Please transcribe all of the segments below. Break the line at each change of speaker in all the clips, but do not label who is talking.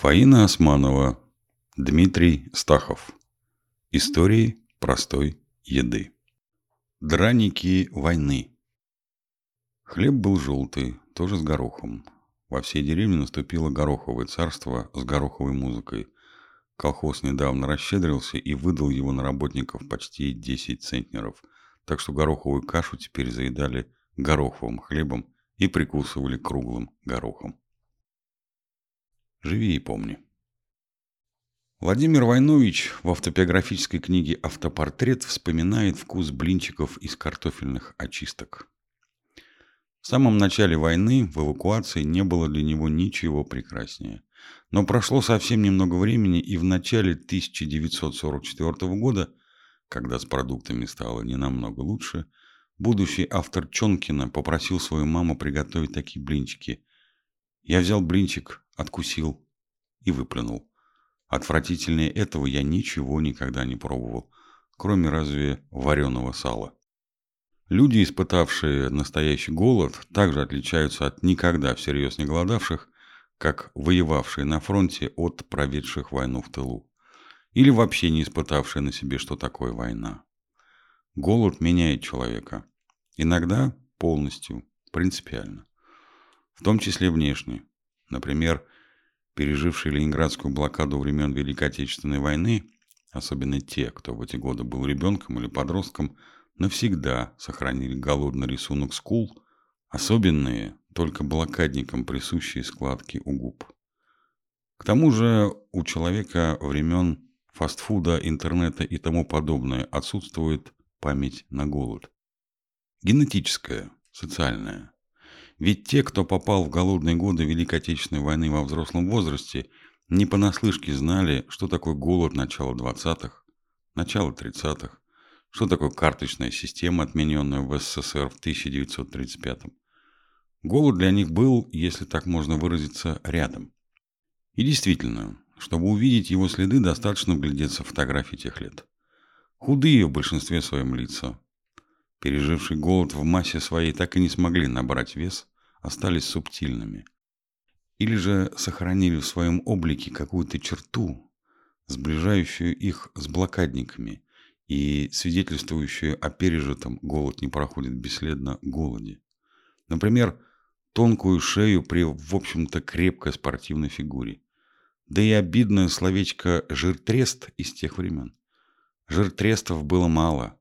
Фаина Османова, Дмитрий Стахов. Истории простой еды. Драники войны. Хлеб был желтый, тоже с горохом. Во всей деревне наступило гороховое царство с гороховой музыкой. Колхоз недавно расщедрился и выдал его на работников почти 10 центнеров, так что гороховую кашу теперь заедали гороховым хлебом и прикусывали круглым горохом. Живи и помни. Владимир Войнович в автобиографической книге «Автопортрет» вспоминает вкус блинчиков из картофельных очисток. В самом начале войны в эвакуации не было для него ничего прекраснее. Но прошло совсем немного времени, и в начале 1944 года, когда с продуктами стало не намного лучше, будущий автор Чонкина попросил свою маму приготовить такие блинчики. Я взял блинчик, откусил и выплюнул. Отвратительнее этого я ничего никогда не пробовал, кроме разве вареного сала. Люди, испытавшие настоящий голод, также отличаются от никогда всерьез не голодавших, как воевавшие на фронте от проведших войну в тылу. Или вообще не испытавшие на себе, что такое война. Голод меняет человека. Иногда полностью, принципиально. В том числе внешне. Например, пережившие Ленинградскую блокаду времен Великой Отечественной войны, особенно те, кто в эти годы был ребенком или подростком, навсегда сохранили голодный рисунок скул, особенные, только блокадникам присущие складки у губ. К тому же у человека времен фастфуда, интернета и тому подобное отсутствует память на голод. Генетическая, социальная. Ведь те, кто попал в голодные годы Великой Отечественной войны во взрослом возрасте, не понаслышке знали, что такое голод начала 20-х, начала 30-х, что такое карточная система, отмененная в СССР в 1935 -м. Голод для них был, если так можно выразиться, рядом. И действительно, чтобы увидеть его следы, достаточно вглядеться в фотографии тех лет. Худые в большинстве своем лица, пережившие голод в массе своей, так и не смогли набрать вес, остались субтильными. Или же сохранили в своем облике какую-то черту, сближающую их с блокадниками и свидетельствующую о пережитом голод не проходит бесследно голоде. Например, тонкую шею при, в общем-то, крепкой спортивной фигуре. Да и обидное словечко «жиртрест» из тех времен. Жиртрестов было мало,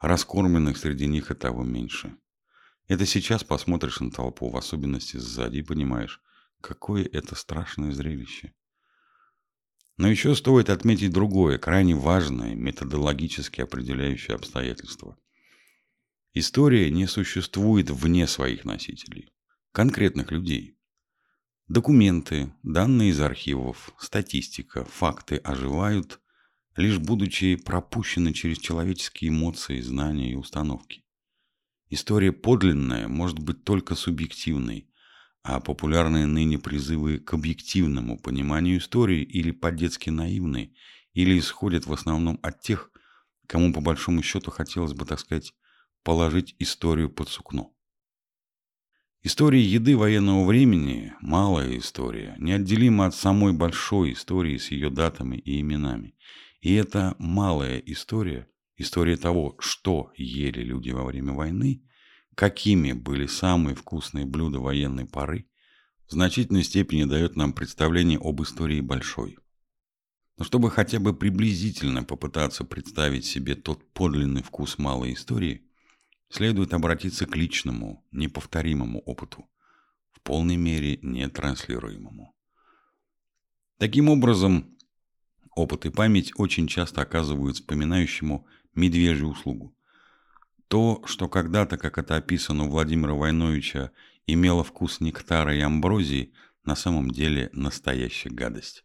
Раскормленных среди них и того меньше. Это сейчас посмотришь на толпу, в особенности сзади, и понимаешь, какое это страшное зрелище. Но еще стоит отметить другое, крайне важное, методологически определяющее обстоятельство. История не существует вне своих носителей, конкретных людей. Документы, данные из архивов, статистика, факты оживают лишь будучи пропущены через человеческие эмоции, знания и установки. История подлинная может быть только субъективной, а популярные ныне призывы к объективному пониманию истории или по-детски наивны, или исходят в основном от тех, кому по большому счету хотелось бы, так сказать, положить историю под сукно. История еды военного времени, малая история, неотделима от самой большой истории с ее датами и именами. И эта малая история, история того, что ели люди во время войны, какими были самые вкусные блюда военной поры, в значительной степени дает нам представление об истории большой. Но чтобы хотя бы приблизительно попытаться представить себе тот подлинный вкус малой истории, следует обратиться к личному, неповторимому опыту, в полной мере нетранслируемому. Таким образом, Опыт и память очень часто оказывают вспоминающему медвежью услугу. То, что когда-то, как это описано у Владимира Войновича, имело вкус нектара и амброзии, на самом деле настоящая гадость.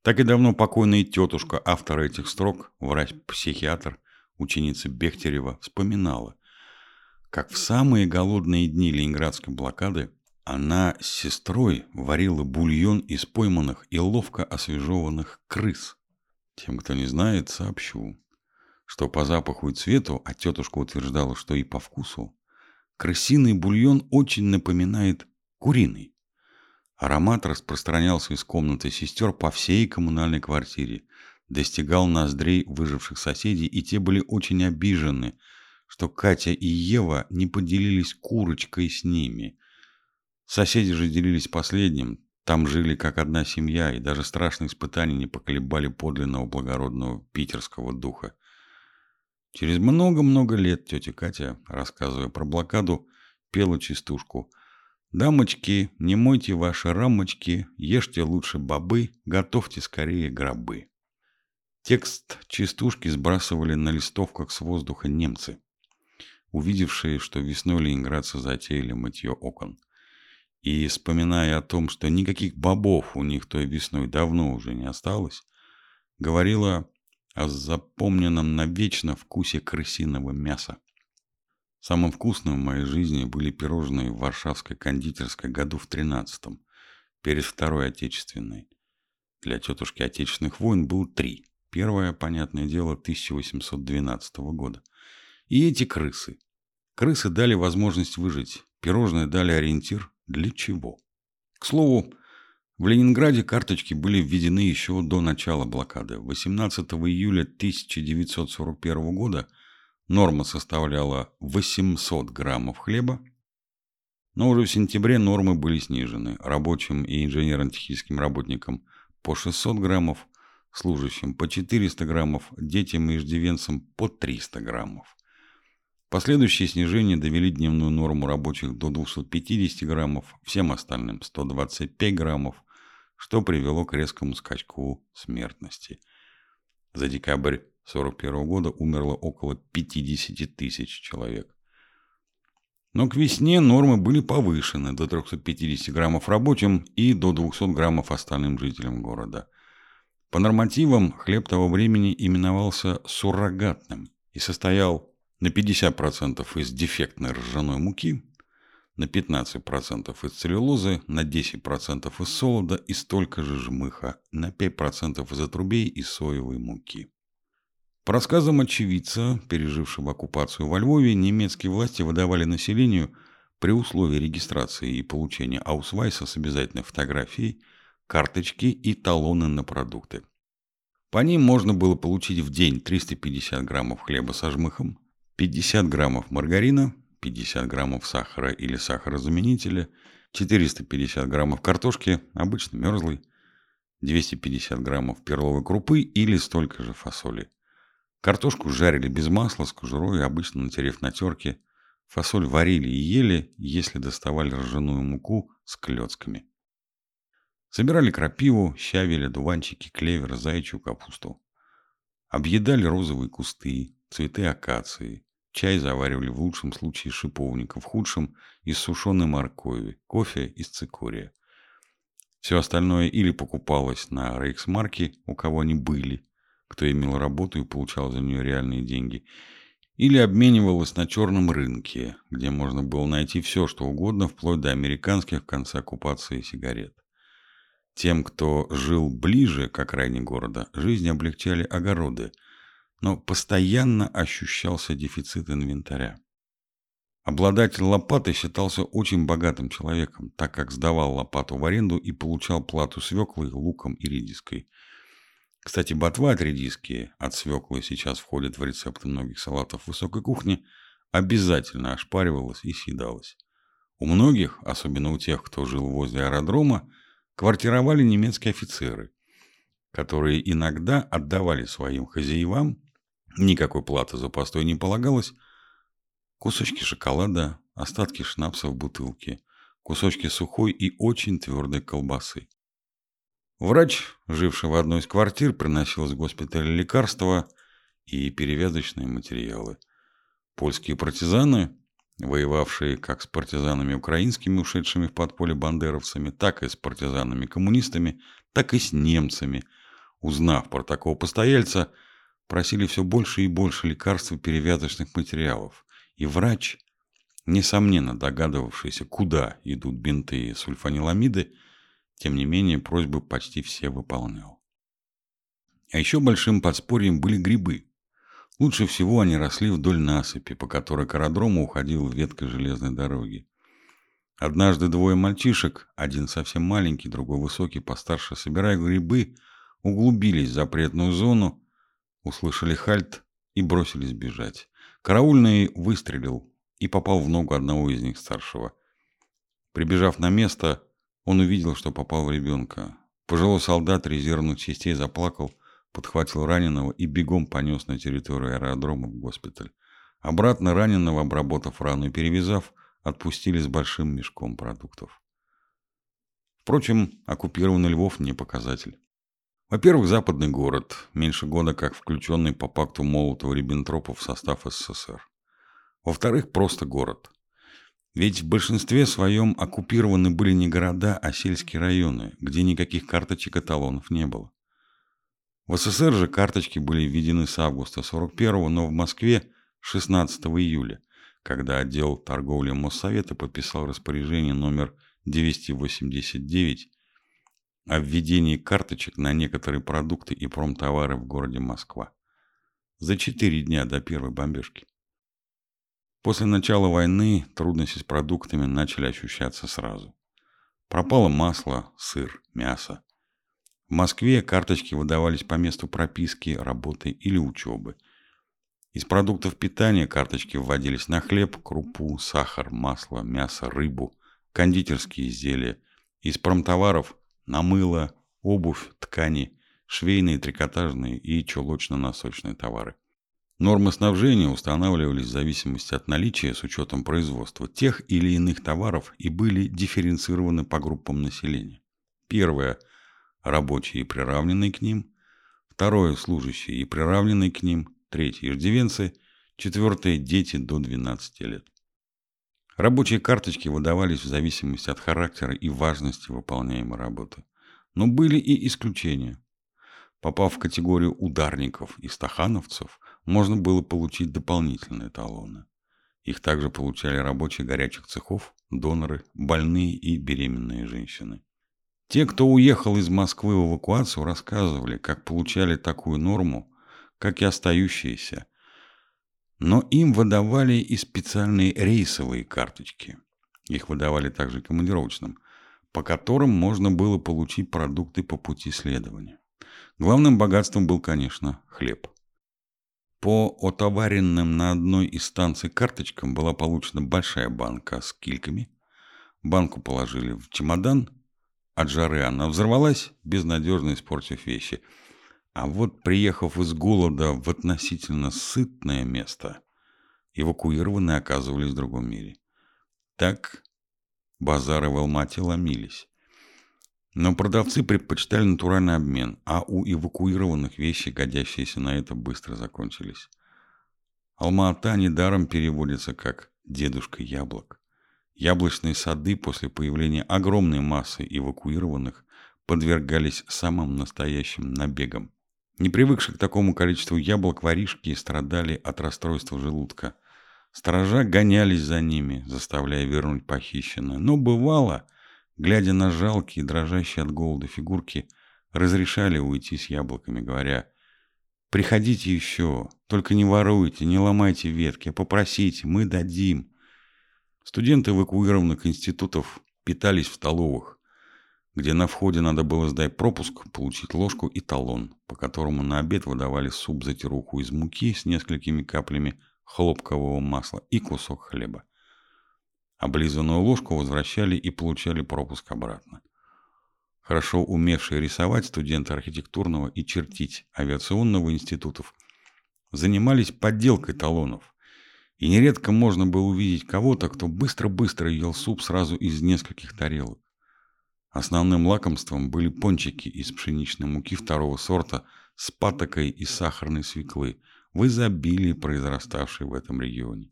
Так и давно покойная тетушка автора этих строк, врач-психиатр, ученица Бехтерева, вспоминала, как в самые голодные дни ленинградской блокады она с сестрой варила бульон из пойманных и ловко освежеванных крыс. Тем, кто не знает, сообщу, что по запаху и цвету, а тетушка утверждала, что и по вкусу, крысиный бульон очень напоминает куриный. Аромат распространялся из комнаты сестер по всей коммунальной квартире, достигал ноздрей выживших соседей, и те были очень обижены, что Катя и Ева не поделились курочкой с ними. Соседи же делились последним, там жили как одна семья, и даже страшные испытания не поколебали подлинного благородного питерского духа. Через много-много лет тетя Катя, рассказывая про блокаду, пела частушку «Дамочки, не мойте ваши рамочки, ешьте лучше бобы, готовьте скорее гробы». Текст частушки сбрасывали на листовках с воздуха немцы, увидевшие, что весной ленинградцы затеяли мытье окон. И, вспоминая о том, что никаких бобов у них той весной давно уже не осталось, говорила о запомненном навечно вкусе крысиного мяса. Самым вкусным в моей жизни были пирожные в Варшавской кондитерской году в тринадцатом, перед Второй Отечественной. Для тетушки Отечественных войн был три. Первое, понятное дело, 1812 года. И эти крысы. Крысы дали возможность выжить. Пирожные дали ориентир для чего. К слову, в Ленинграде карточки были введены еще до начала блокады. 18 июля 1941 года норма составляла 800 граммов хлеба, но уже в сентябре нормы были снижены рабочим и инженерно-техническим работникам по 600 граммов, служащим по 400 граммов, детям и иждивенцам по 300 граммов. Последующие снижения довели дневную норму рабочих до 250 граммов, всем остальным 125 граммов, что привело к резкому скачку смертности. За декабрь 1941 года умерло около 50 тысяч человек. Но к весне нормы были повышены до 350 граммов рабочим и до 200 граммов остальным жителям города – по нормативам хлеб того времени именовался суррогатным и состоял на 50% из дефектной ржаной муки, на 15% из целлюлозы, на 10% из солода и столько же жмыха, на 5% из отрубей и соевой муки. По рассказам очевидца, пережившего оккупацию во Львове, немецкие власти выдавали населению при условии регистрации и получения аусвайса с обязательной фотографией – карточки и талоны на продукты. По ним можно было получить в день 350 граммов хлеба со жмыхом, 50 граммов маргарина, 50 граммов сахара или сахарозаменителя, 450 граммов картошки, обычно мерзлой, 250 граммов перловой крупы или столько же фасоли. Картошку жарили без масла, с кожурой, обычно натерев на терке. Фасоль варили и ели, если доставали ржаную муку с клетками. Собирали крапиву, щавель, одуванчики, клевер, зайчью капусту. Объедали розовые кусты, цветы акации. Чай заваривали в лучшем случае шиповника, в худшем – из сушеной моркови, кофе из цикория. Все остальное или покупалось на рейксмарке, у кого они были, кто имел работу и получал за нее реальные деньги, или обменивалось на черном рынке, где можно было найти все, что угодно, вплоть до американских в конце оккупации сигарет. Тем, кто жил ближе к окраине города, жизнь облегчали огороды, но постоянно ощущался дефицит инвентаря. Обладатель лопаты считался очень богатым человеком, так как сдавал лопату в аренду и получал плату свеклой, луком и редиской. Кстати, ботва от редиски, от свеклы сейчас входит в рецепты многих салатов высокой кухни, обязательно ошпаривалась и съедалась. У многих, особенно у тех, кто жил возле аэродрома, квартировали немецкие офицеры, которые иногда отдавали своим хозяевам, никакой платы за постой не полагалось, кусочки шоколада, остатки шнапса в бутылке, кусочки сухой и очень твердой колбасы. Врач, живший в одной из квартир, приносил из госпиталя лекарства и перевязочные материалы. Польские партизаны воевавшие как с партизанами украинскими, ушедшими в подполье бандеровцами, так и с партизанами-коммунистами, так и с немцами, узнав про такого постояльца, просили все больше и больше лекарств и перевязочных материалов. И врач, несомненно догадывавшийся, куда идут бинты и сульфаниламиды, тем не менее просьбы почти все выполнял. А еще большим подспорьем были грибы – Лучше всего они росли вдоль насыпи, по которой к аэродрому уходила ветка железной дороги. Однажды двое мальчишек, один совсем маленький, другой высокий, постарше, собирая грибы, углубились в запретную зону, услышали хальт и бросились бежать. Караульный выстрелил и попал в ногу одного из них старшего. Прибежав на место, он увидел, что попал в ребенка. Пожилой солдат резервных частей заплакал, подхватил раненого и бегом понес на территорию аэродрома в госпиталь. Обратно раненого, обработав рану и перевязав, отпустили с большим мешком продуктов. Впрочем, оккупированный Львов не показатель. Во-первых, западный город, меньше года как включенный по пакту Молотова-Риббентропа в состав СССР. Во-вторых, просто город. Ведь в большинстве своем оккупированы были не города, а сельские районы, где никаких карточек и талонов не было. В СССР же карточки были введены с августа 41 но в Москве 16 июля, когда отдел торговли Моссовета подписал распоряжение номер 289 о введении карточек на некоторые продукты и промтовары в городе Москва. За четыре дня до первой бомбежки. После начала войны трудности с продуктами начали ощущаться сразу. Пропало масло, сыр, мясо. В Москве карточки выдавались по месту прописки, работы или учебы. Из продуктов питания карточки вводились на хлеб, крупу, сахар, масло, мясо, рыбу, кондитерские изделия. Из промтоваров – на мыло, обувь, ткани, швейные, трикотажные и чулочно-носочные товары. Нормы снабжения устанавливались в зависимости от наличия с учетом производства тех или иных товаров и были дифференцированы по группам населения. Первое – рабочие и приравненные к ним. Второе – служащие и приравненные к ним. Третье – иждивенцы. Четвертое – дети до 12 лет. Рабочие карточки выдавались в зависимости от характера и важности выполняемой работы. Но были и исключения. Попав в категорию ударников и стахановцев, можно было получить дополнительные талоны. Их также получали рабочие горячих цехов, доноры, больные и беременные женщины. Те, кто уехал из Москвы в эвакуацию, рассказывали, как получали такую норму, как и остающиеся. Но им выдавали и специальные рейсовые карточки. Их выдавали также командировочным, по которым можно было получить продукты по пути следования. Главным богатством был, конечно, хлеб. По отоваренным на одной из станций карточкам была получена большая банка с кильками. Банку положили в чемодан. От жары она взорвалась, безнадежно испортив вещи. А вот, приехав из голода в относительно сытное место, эвакуированные оказывались в другом мире. Так базары в Алмате ломились. Но продавцы предпочитали натуральный обмен, а у эвакуированных вещи, годящиеся на это, быстро закончились. Алма-Ата недаром переводится как «дедушка яблок». Яблочные сады после появления огромной массы эвакуированных подвергались самым настоящим набегам. Не привыкшие к такому количеству яблок воришки страдали от расстройства желудка. Сторожа гонялись за ними, заставляя вернуть похищенное. Но бывало – глядя на жалкие, дрожащие от голода фигурки, разрешали уйти с яблоками, говоря «Приходите еще, только не воруйте, не ломайте ветки, попросите, мы дадим». Студенты эвакуированных институтов питались в столовых, где на входе надо было сдать пропуск, получить ложку и талон, по которому на обед выдавали суп-затируху из муки с несколькими каплями хлопкового масла и кусок хлеба. Облизанную ложку возвращали и получали пропуск обратно. Хорошо умевшие рисовать студенты архитектурного и чертить авиационного институтов занимались подделкой талонов. И нередко можно было увидеть кого-то, кто быстро-быстро ел суп сразу из нескольких тарелок. Основным лакомством были пончики из пшеничной муки второго сорта с патокой и сахарной свеклы, в изобилии произраставшей в этом регионе.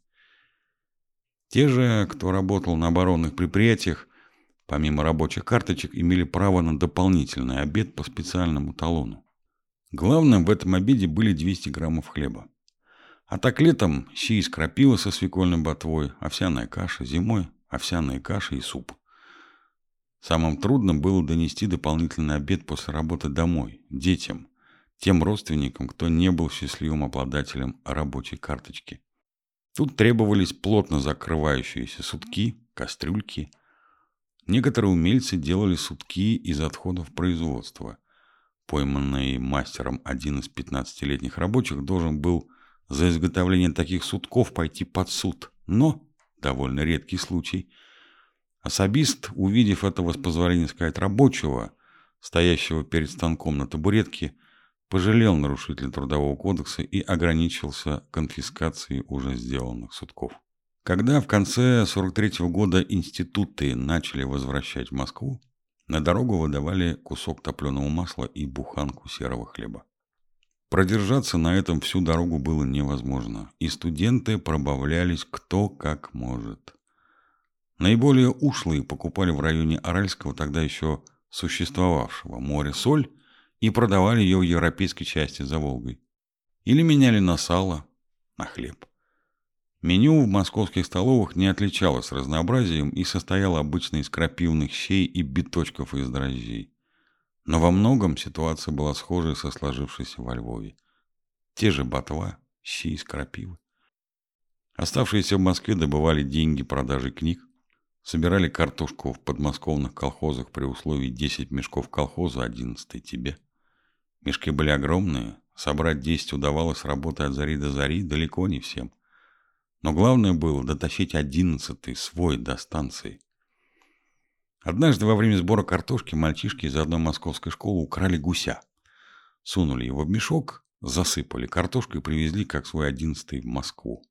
Те же, кто работал на оборонных предприятиях, помимо рабочих карточек, имели право на дополнительный обед по специальному талону. Главным в этом обеде были 200 граммов хлеба. А так летом щи из крапивы со свекольной ботвой, овсяная каша, зимой овсяная каша и суп. Самым трудным было донести дополнительный обед после работы домой, детям, тем родственникам, кто не был счастливым обладателем рабочей карточки. Тут требовались плотно закрывающиеся сутки, кастрюльки, Некоторые умельцы делали сутки из отходов производства. Пойманный мастером один из 15-летних рабочих должен был за изготовление таких сутков пойти под суд. Но, довольно редкий случай, особист, увидев этого с позволения сказать рабочего, стоящего перед станком на табуретке, пожалел нарушителя Трудового кодекса и ограничился конфискацией уже сделанных сутков. Когда в конце 43 -го года институты начали возвращать в Москву, на дорогу выдавали кусок топленого масла и буханку серого хлеба. Продержаться на этом всю дорогу было невозможно, и студенты пробавлялись кто как может. Наиболее ушлые покупали в районе Аральского тогда еще существовавшего моря соль и продавали ее в европейской части за Волгой. Или меняли на сало, на хлеб. Меню в московских столовых не отличалось разнообразием и состояло обычно из крапивных щей и биточков из дрожжей. Но во многом ситуация была схожей со сложившейся во Львове. Те же ботва, щи из крапивы. Оставшиеся в Москве добывали деньги продажи книг, собирали картошку в подмосковных колхозах при условии 10 мешков колхоза, 11 тебе. Мешки были огромные, собрать 10 удавалось работать от зари до зари далеко не всем. Но главное было дотащить одиннадцатый свой до станции. Однажды во время сбора картошки мальчишки из одной московской школы украли гуся. Сунули его в мешок, засыпали картошкой и привезли как свой одиннадцатый в Москву.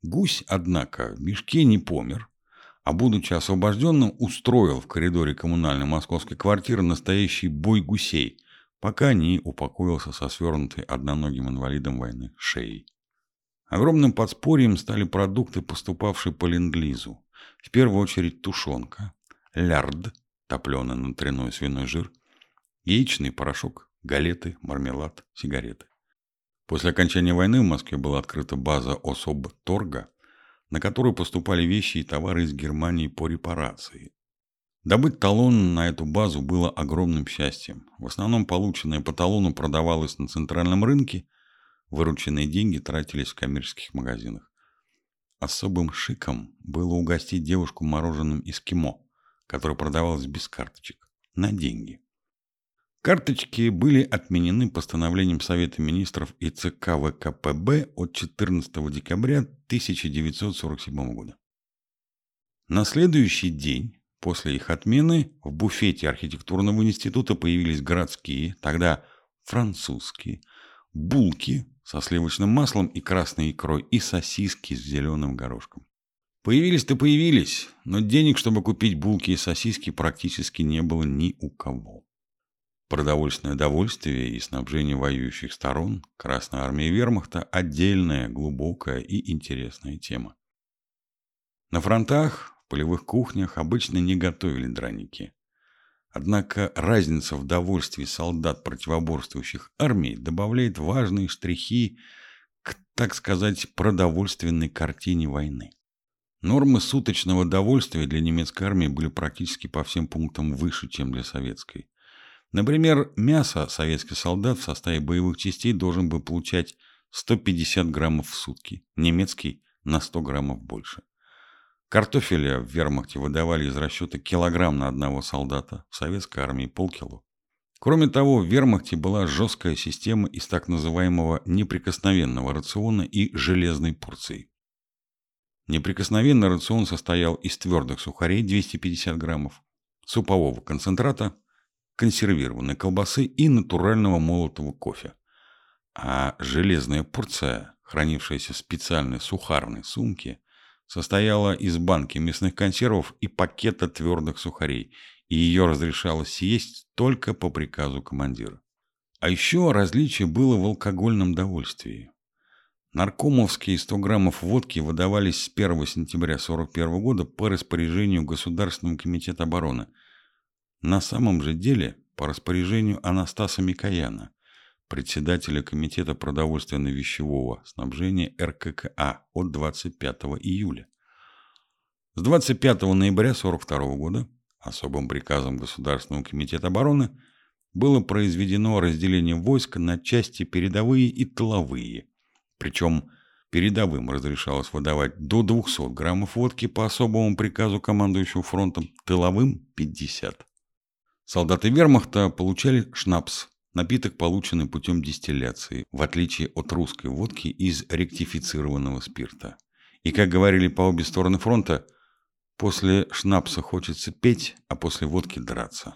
Гусь, однако, в мешке не помер, а, будучи освобожденным, устроил в коридоре коммунальной московской квартиры настоящий бой гусей, пока не упокоился со свернутой одноногим инвалидом войны шеей. Огромным подспорьем стали продукты, поступавшие по ленд-лизу. В первую очередь тушенка, лярд, топленый внутренной свиной жир, яичный порошок, галеты, мармелад, сигареты. После окончания войны в Москве была открыта база особ торга, на которую поступали вещи и товары из Германии по репарации. Добыть талон на эту базу было огромным счастьем. В основном полученное по талону продавалось на центральном рынке – Вырученные деньги тратились в коммерческих магазинах. Особым шиком было угостить девушку мороженым эскимо, которое продавалось без карточек, на деньги. Карточки были отменены постановлением Совета министров и ЦК ВКПБ от 14 декабря 1947 года. На следующий день после их отмены в буфете архитектурного института появились городские, тогда французские, булки со сливочным маслом и красной икрой, и сосиски с зеленым горошком. Появились-то появились, но денег, чтобы купить булки и сосиски, практически не было ни у кого. Продовольственное довольствие и снабжение воюющих сторон Красной армии вермахта – отдельная, глубокая и интересная тема. На фронтах, в полевых кухнях обычно не готовили драники. Однако разница в довольстве солдат противоборствующих армий добавляет важные штрихи к, так сказать, продовольственной картине войны. Нормы суточного довольствия для немецкой армии были практически по всем пунктам выше, чем для советской. Например, мясо советский солдат в составе боевых частей должен был получать 150 граммов в сутки, немецкий на 100 граммов больше. Картофеля в вермахте выдавали из расчета килограмм на одного солдата, в советской армии полкило. Кроме того, в вермахте была жесткая система из так называемого неприкосновенного рациона и железной порции. Неприкосновенный рацион состоял из твердых сухарей 250 граммов, супового концентрата, консервированной колбасы и натурального молотого кофе. А железная порция, хранившаяся в специальной сухарной сумке – состояла из банки мясных консервов и пакета твердых сухарей, и ее разрешалось съесть только по приказу командира. А еще различие было в алкогольном довольствии. Наркомовские 100 граммов водки выдавались с 1 сентября 1941 года по распоряжению Государственного комитета обороны. На самом же деле по распоряжению Анастаса Микояна, председателя Комитета продовольственно-вещевого снабжения РККА от 25 июля. С 25 ноября 1942 года особым приказом Государственного комитета обороны было произведено разделение войск на части передовые и тыловые, причем Передовым разрешалось выдавать до 200 граммов водки по особому приказу командующего фронтом, тыловым – 50. Солдаты вермахта получали шнапс, напиток, полученный путем дистилляции, в отличие от русской водки из ректифицированного спирта. И, как говорили по обе стороны фронта, после шнапса хочется петь, а после водки драться.